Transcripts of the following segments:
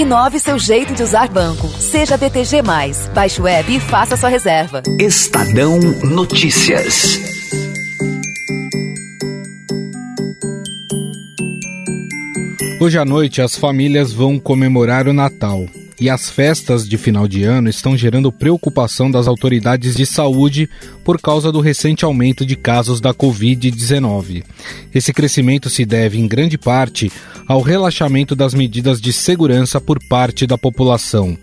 Inove seu jeito de usar banco. Seja BTG. Baixe o web e faça sua reserva. Estadão Notícias. Hoje à noite as famílias vão comemorar o Natal e as festas de final de ano estão gerando preocupação das autoridades de saúde por causa do recente aumento de casos da Covid-19. Esse crescimento se deve, em grande parte, ao relaxamento das medidas de segurança por parte da população.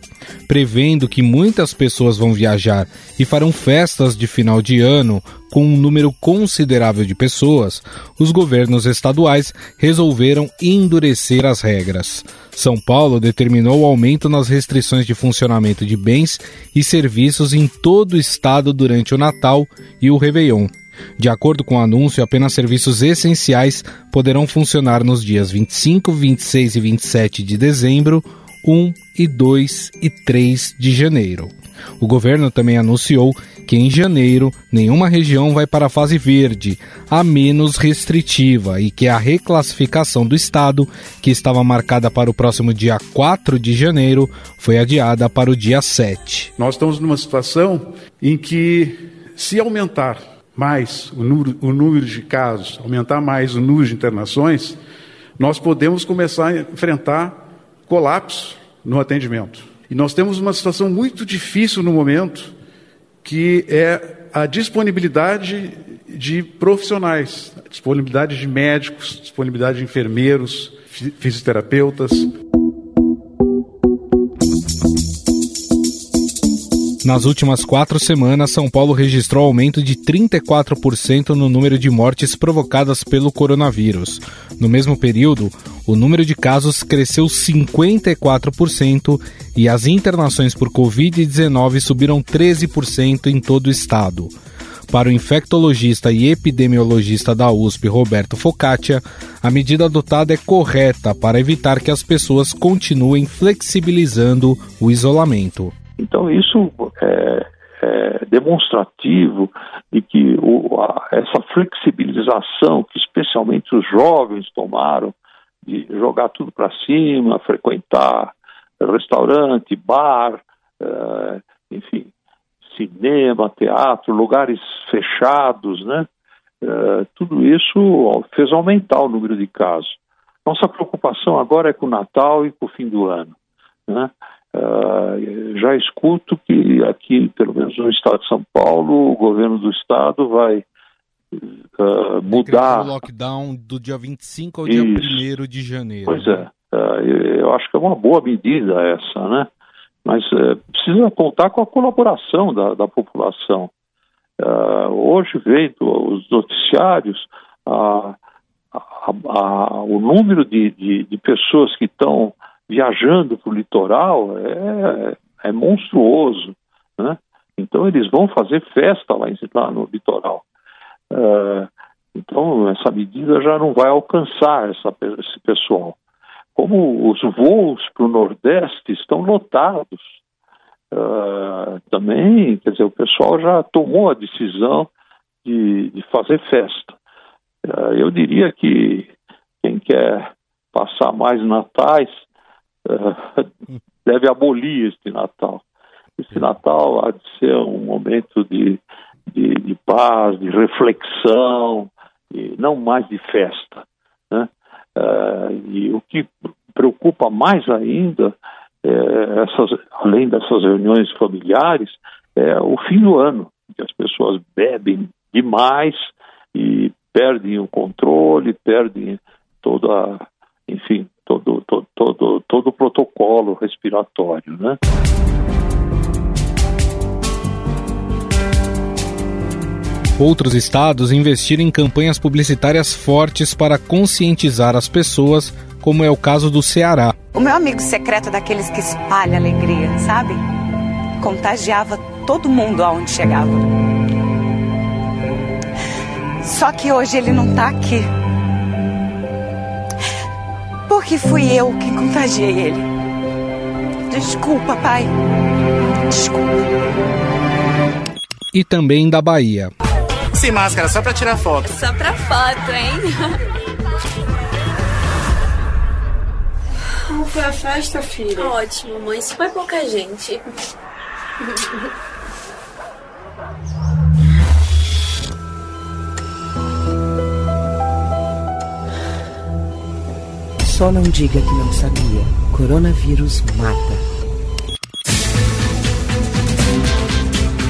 Prevendo que muitas pessoas vão viajar e farão festas de final de ano com um número considerável de pessoas, os governos estaduais resolveram endurecer as regras. São Paulo determinou o aumento nas restrições de funcionamento de bens e serviços em todo o estado durante o Natal e o Réveillon. De acordo com o anúncio, apenas serviços essenciais poderão funcionar nos dias 25, 26 e 27 de dezembro, 1 e 2 e 3 de janeiro. O governo também anunciou que em janeiro nenhuma região vai para a fase verde, a menos restritiva, e que a reclassificação do estado, que estava marcada para o próximo dia 4 de janeiro, foi adiada para o dia 7. Nós estamos numa situação em que, se aumentar mais o número, o número de casos, aumentar mais o número de internações, nós podemos começar a enfrentar colapso no atendimento. E nós temos uma situação muito difícil no momento, que é a disponibilidade de profissionais, disponibilidade de médicos, disponibilidade de enfermeiros, fisioterapeutas. Nas últimas quatro semanas, São Paulo registrou aumento de 34% no número de mortes provocadas pelo coronavírus. No mesmo período, o número de casos cresceu 54% e as internações por Covid-19 subiram 13% em todo o estado. Para o infectologista e epidemiologista da USP, Roberto Focaccia, a medida adotada é correta para evitar que as pessoas continuem flexibilizando o isolamento. Então, isso é, é demonstrativo de que o, a, essa flexibilização que especialmente os jovens tomaram, de jogar tudo para cima, frequentar restaurante, bar, é, enfim, cinema, teatro, lugares fechados, né? É, tudo isso fez aumentar o número de casos. Nossa preocupação agora é com o Natal e com o fim do ano. Né? Uh, já escuto que aqui, pelo menos no estado de São Paulo, o governo do estado vai uh, mudar. O lockdown do dia 25 ao Isso. dia 1 de janeiro. Pois é. Uh, eu acho que é uma boa medida essa, né? Mas precisa contar com a colaboração da, da população. hoje veio os noticiários a, a, a, o número de, de, de pessoas que estão viajando para o litoral é, é monstruoso, né? Então eles vão fazer festa lá, em, lá no litoral. Uh, então essa medida já não vai alcançar essa, esse pessoal. Como os voos para o Nordeste estão lotados, uh, também, quer dizer, o pessoal já tomou a decisão de, de fazer festa. Uh, eu diria que quem quer passar mais natais deve abolir este Natal. Este Natal há de ser um momento de, de, de paz, de reflexão, e não mais de festa. Né? Uh, e o que preocupa mais ainda, é essas, além dessas reuniões familiares, é o fim do ano, que as pessoas bebem demais e perdem o controle, perdem toda, enfim, todo, todo, todo, todo o protocolo respiratório, né? Outros estados investiram em campanhas publicitárias fortes para conscientizar as pessoas, como é o caso do Ceará. O meu amigo secreto é daqueles que espalha alegria, sabe? Contagiava todo mundo aonde chegava. Só que hoje ele não tá aqui. Porque fui eu que contagiei ele. Desculpa, pai. Desculpa. E também da Bahia. Sem máscara, só pra tirar foto. Só pra foto, hein? Como foi a festa, filha? Ótimo, mãe. Super pouca gente. Só não diga que não sabia. Coronavírus mata.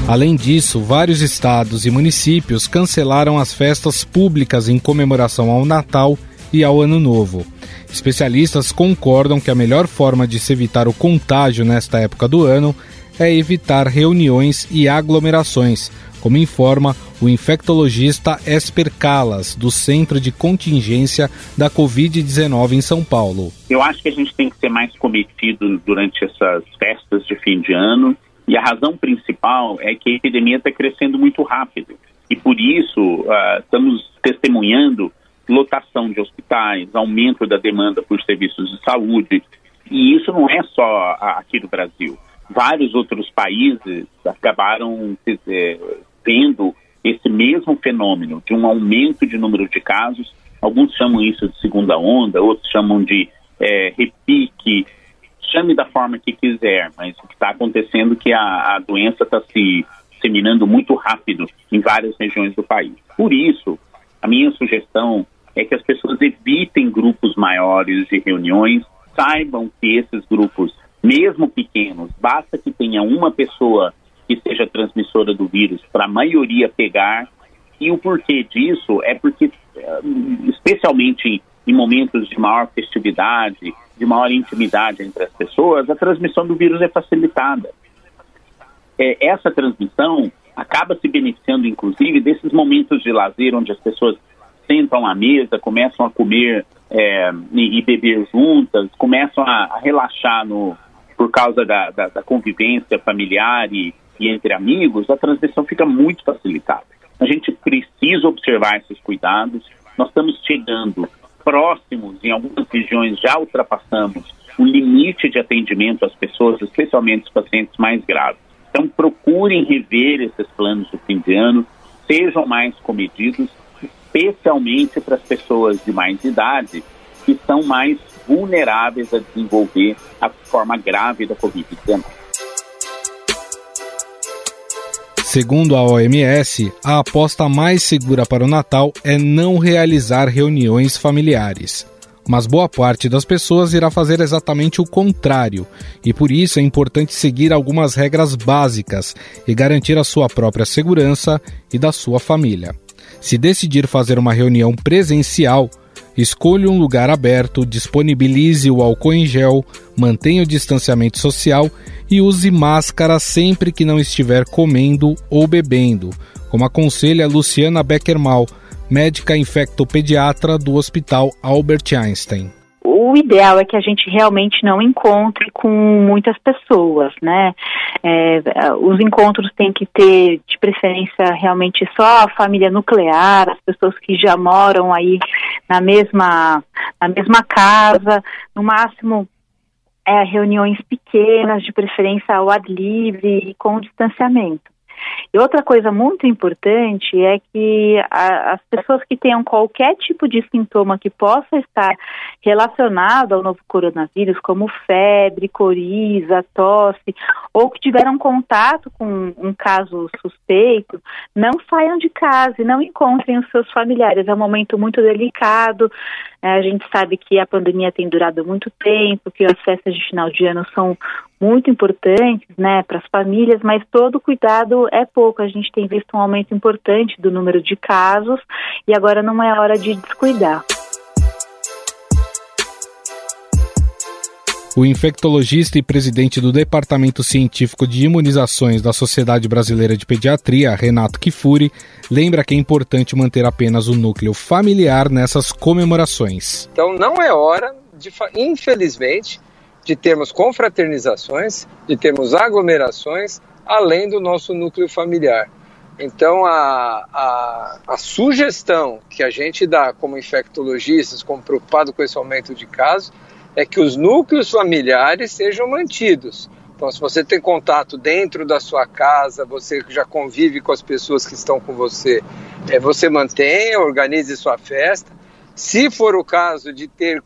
Além disso, vários estados e municípios cancelaram as festas públicas em comemoração ao Natal e ao Ano Novo. Especialistas concordam que a melhor forma de se evitar o contágio nesta época do ano é evitar reuniões e aglomerações, como informa o infectologista Esper Calas, do Centro de Contingência da Covid-19 em São Paulo. Eu acho que a gente tem que ser mais cometido durante essas festas de fim de ano, e a razão principal é que a epidemia está crescendo muito rápido. E por isso uh, estamos testemunhando lotação de hospitais, aumento da demanda por serviços de saúde. E isso não é só aqui no Brasil. Vários outros países acabaram é, tendo esse mesmo fenômeno de um aumento de número de casos. Alguns chamam isso de segunda onda, outros chamam de é, repique. Chame da forma que quiser, mas o que está acontecendo é que a, a doença está se disseminando muito rápido em várias regiões do país. Por isso, a minha sugestão é que as pessoas evitem grupos maiores de reuniões, saibam que esses grupos, mesmo pequenos, basta que tenha uma pessoa que seja transmissora do vírus para a maioria pegar. E o porquê disso é porque, eh, especialmente em momentos de maior festividade, de maior intimidade entre as pessoas, a transmissão do vírus é facilitada. É, essa transmissão acaba se beneficiando, inclusive, desses momentos de lazer onde as pessoas sentam à mesa, começam a comer é, e, e, beber juntas, começam a, a relaxar no, por causa da, da, da convivência familiar e, e, entre amigos, a transmissão fica muito facilitada. A gente precisa observar esses cuidados. Nós estamos chegando próximos, em algumas regiões já ultrapassamos o limite de atendimento às pessoas, especialmente os pacientes mais graves. Então, procurem rever esses planos de fim de ano, sejam mais comedidos especialmente para as pessoas de mais idade, que são mais vulneráveis a desenvolver a forma grave da Covid-19. Segundo a OMS, a aposta mais segura para o Natal é não realizar reuniões familiares. Mas boa parte das pessoas irá fazer exatamente o contrário, e por isso é importante seguir algumas regras básicas e garantir a sua própria segurança e da sua família. Se decidir fazer uma reunião presencial, escolha um lugar aberto, disponibilize o álcool em gel, mantenha o distanciamento social e use máscara sempre que não estiver comendo ou bebendo, como aconselha Luciana Beckermal, médica infectopediatra do Hospital Albert Einstein o ideal é que a gente realmente não encontre com muitas pessoas, né? É, os encontros têm que ter, de preferência, realmente só a família nuclear, as pessoas que já moram aí na mesma, na mesma casa, no máximo é, reuniões pequenas, de preferência ao ar livre e com distanciamento. E outra coisa muito importante é que a, as pessoas que tenham qualquer tipo de sintoma que possa estar relacionado ao novo coronavírus, como febre, coriza, tosse, ou que tiveram contato com um caso suspeito, não saiam de casa e não encontrem os seus familiares. É um momento muito delicado. É, a gente sabe que a pandemia tem durado muito tempo, que as festas de final de ano são muito importantes, né, para as famílias, mas todo cuidado é pouco. A gente tem visto um aumento importante do número de casos e agora não é hora de descuidar. O infectologista e presidente do Departamento Científico de Imunizações da Sociedade Brasileira de Pediatria, Renato Kifuri, lembra que é importante manter apenas o núcleo familiar nessas comemorações. Então não é hora, de, infelizmente, de termos confraternizações, de termos aglomerações, além do nosso núcleo familiar. Então, a, a, a, sugestão que a gente dá como infectologistas, como preocupado com esse aumento de casos, é que os núcleos familiares sejam mantidos. Então, se você tem contato dentro da sua casa, você já convive com as pessoas que estão com você, é, você mantenha, organize sua festa, Se for o caso de ter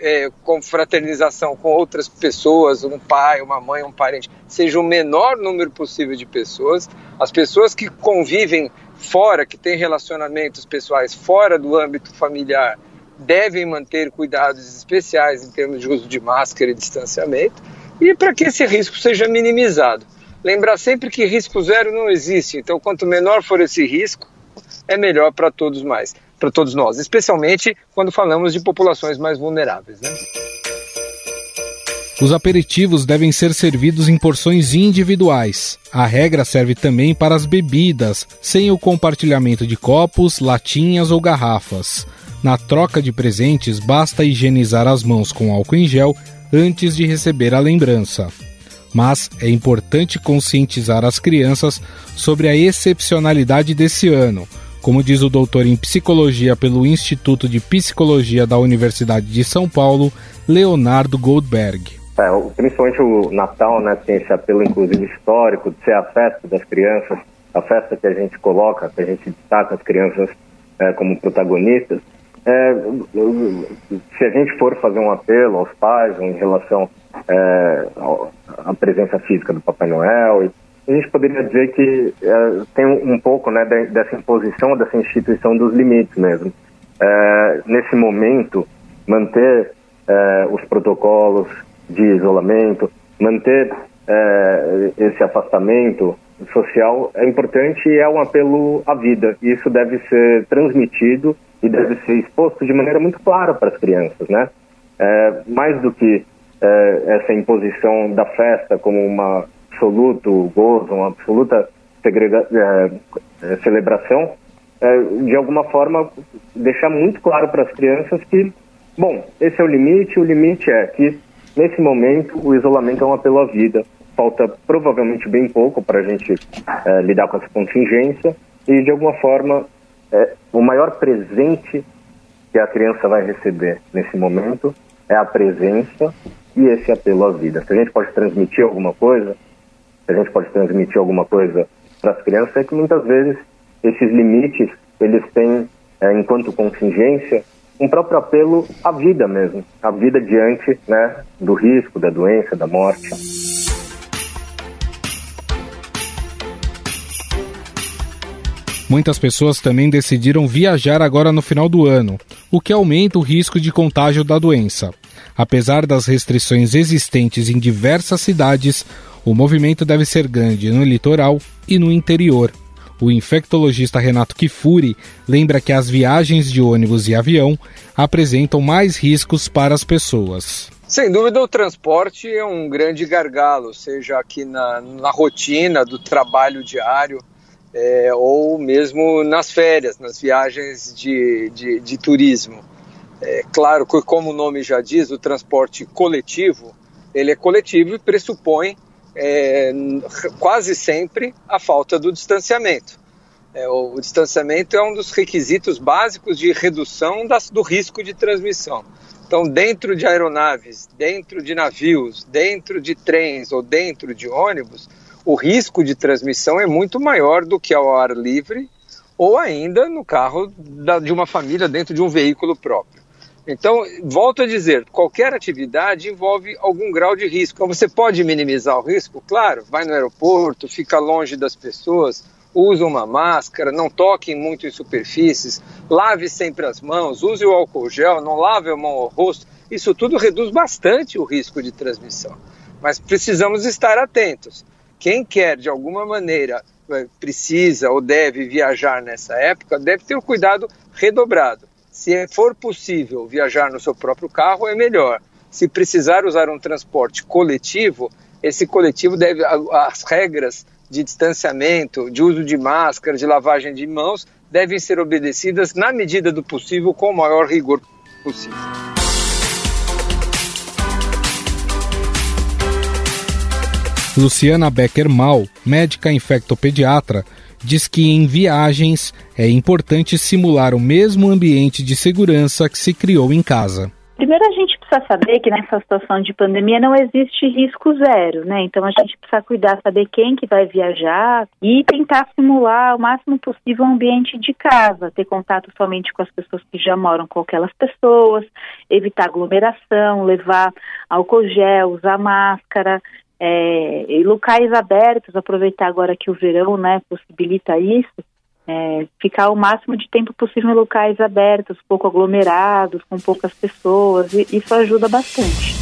é, confraternização com outras pessoas, um pai, uma mãe, um parente, seja o menor número possível de pessoas. As pessoas que convivem fora, que têm relacionamentos pessoais fora do âmbito familiar, devem manter cuidados especiais em termos de uso de máscara e distanciamento, e para que esse risco seja minimizado. Lembrar sempre que risco zero não existe, então quanto menor for esse risco, é melhor para todos mais para todos nós, especialmente quando falamos de populações mais vulneráveis. Né? Os aperitivos devem ser servidos em porções individuais. A regra serve também para as bebidas, sem o compartilhamento de copos, latinhas ou garrafas. Na troca de presentes, basta higienizar as mãos com álcool em gel antes de receber a lembrança. Mas é importante conscientizar as crianças sobre a excepcionalidade desse ano, como diz o doutor em psicologia pelo Instituto de Psicologia da Universidade de São Paulo, Leonardo Goldberg. É, principalmente o Natal, né, tem esse apelo inclusive histórico de ser a festa das crianças, a festa que a gente coloca, que a gente destaca as crianças é, como protagonistas. É, se a gente for fazer um apelo aos pais em relação é, à presença física do Papai Noel a gente poderia dizer que é, tem um pouco né, dessa imposição, dessa instituição dos limites mesmo. É, nesse momento, manter é, os protocolos de isolamento, manter esse afastamento social é importante e é um apelo à vida. Isso deve ser transmitido e deve ser exposto de maneira muito clara para as crianças, né? Mais do que essa imposição da festa como uma absoluto gozo, uma absoluta é, é, celebração, é, de alguma forma deixar muito claro para as crianças que, bom, esse é o limite, o limite é que nesse momento o isolamento é um apelo à vida. Falta provavelmente bem pouco para a gente é, lidar com essa contingência e de alguma forma é, o maior presente que a criança vai receber nesse momento é a presença e esse apelo à vida. Se a gente pode transmitir alguma coisa, a gente pode transmitir alguma coisa para as crianças é que muitas vezes esses limites eles têm, é, enquanto contingência, um próprio apelo à vida mesmo, à vida diante né, do risco, da doença, da morte. Muitas pessoas também decidiram viajar agora no final do ano, o que aumenta o risco de contágio da doença. Apesar das restrições existentes em diversas cidades, o movimento deve ser grande no litoral e no interior. O infectologista Renato Kifuri lembra que as viagens de ônibus e avião apresentam mais riscos para as pessoas. Sem dúvida, o transporte é um grande gargalo, seja aqui na, na rotina do trabalho diário é, ou mesmo nas férias, nas viagens de, de, de turismo. É claro que, como o nome já diz, o transporte coletivo, ele é coletivo e pressupõe é, quase sempre a falta do distanciamento. É, o, o, distanciamento é um dos requisitos básicos de redução das, do risco de transmissão. Então, dentro de aeronaves, dentro de navios, dentro de trens ou dentro de ônibus, o risco de transmissão é muito maior do que ao ar livre ou ainda no carro da, de uma família dentro de um veículo próprio. Então, volto a dizer, qualquer atividade envolve algum grau de risco. Então, você pode minimizar o risco? Claro, vai no aeroporto, fica longe das pessoas, usa uma máscara, não toque muito em superfícies, lave sempre as mãos, use o álcool gel, não lave a mão ao rosto. Isso tudo reduz bastante o risco de transmissão. Mas precisamos estar atentos. Quem quer, de alguma maneira, eh, precisa ou deve viajar nessa época, deve ter o cuidado redobrado se for possível viajar no seu próprio carro, é melhor. Se precisar usar um transporte coletivo, esse coletivo deve as regras de distanciamento, de uso de máscara, de lavagem de mãos devem ser obedecidas na medida do possível com o maior rigor possível. Luciana Becker Mal, médica infectopediatra, diz que em viagens é importante simular o mesmo ambiente de segurança que se criou em casa. Primeiro a gente precisa saber que nessa situação de pandemia não existe risco zero, né? Então a gente precisa cuidar, saber quem que vai viajar e tentar simular o máximo possível o ambiente de casa, ter contato somente com as pessoas que já moram com aquelas pessoas, evitar aglomeração, levar álcool gel, usar máscara, é, e locais abertos, aproveitar agora que o verão, né, possibilita isso, é, ficar o máximo de tempo possível em locais abertos, pouco aglomerados, com poucas pessoas, e isso ajuda bastante.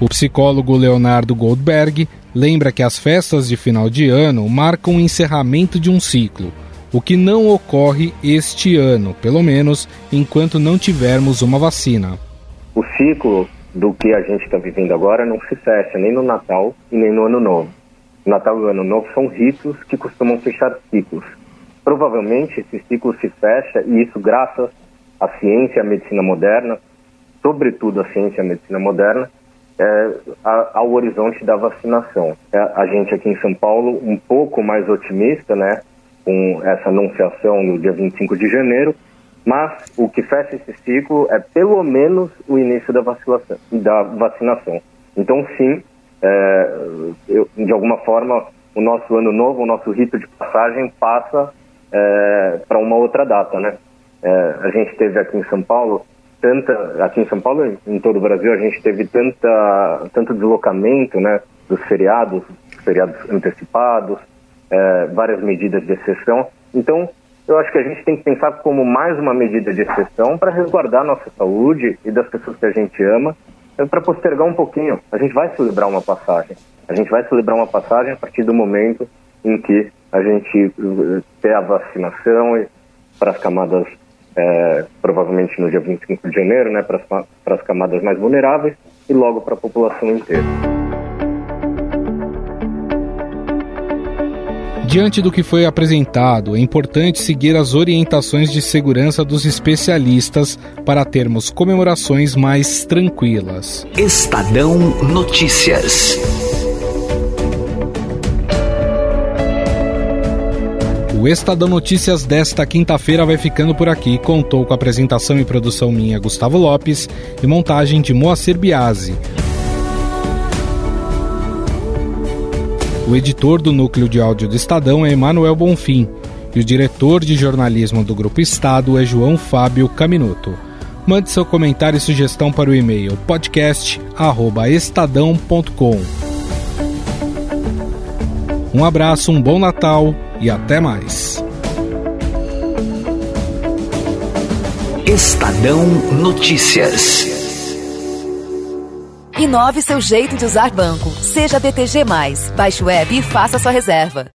O psicólogo Leonardo Goldberg lembra que as festas de final de ano marcam o encerramento de um ciclo, o que não ocorre este ano, pelo menos enquanto não tivermos uma vacina. O ciclo do que a gente está vivendo agora não se fecha nem no Natal e nem no Ano Novo. Natal e Ano Novo são ritos que costumam fechar ciclos. Provavelmente esse ciclo se fecha e isso graças à ciência e à medicina moderna, sobretudo à ciência e à medicina moderna, é, ao horizonte da vacinação. É, a gente aqui em São Paulo um pouco mais otimista, né, com essa anunciação no dia 25 de janeiro, mas o que fecha esse ciclo é pelo menos o início da vacinação. Da vacinação. Então, sim, é, eu, de alguma forma, o nosso ano novo, o nosso rito de passagem passa é, para uma outra data, né? É, a gente teve aqui em São Paulo tanta, aqui em São Paulo e em todo o Brasil, a gente teve tanta, tanto deslocamento, né, dos feriados, feriados antecipados, é, várias medidas de exceção. Então, eu acho que a gente tem que pensar como mais uma medida de exceção para resguardar a nossa saúde e das pessoas que a gente ama, é para postergar um pouquinho. A gente vai celebrar uma passagem. A gente vai celebrar uma passagem a partir do momento em que a gente uh, ter a vacinação para as camadas, é, provavelmente no dia 25 de janeiro, né, para as camadas mais vulneráveis e logo para a população inteira. Diante do que foi apresentado, é importante seguir as orientações de segurança dos especialistas para termos comemorações mais tranquilas. Estadão Notícias. O Estadão Notícias desta quinta-feira vai ficando por aqui. Contou com a apresentação e produção minha, Gustavo Lopes, e montagem de Moacir Biasi. O editor do núcleo de áudio do Estadão é Emanuel Bonfim e o diretor de jornalismo do Grupo Estado é João Fábio Caminuto. Mande seu comentário e sugestão para o e-mail podcast@estadão.com. Um abraço, um bom Natal e até mais. Estadão Notícias. Inove seu jeito de usar banco. Seja BTG. Baixe o web e faça sua reserva.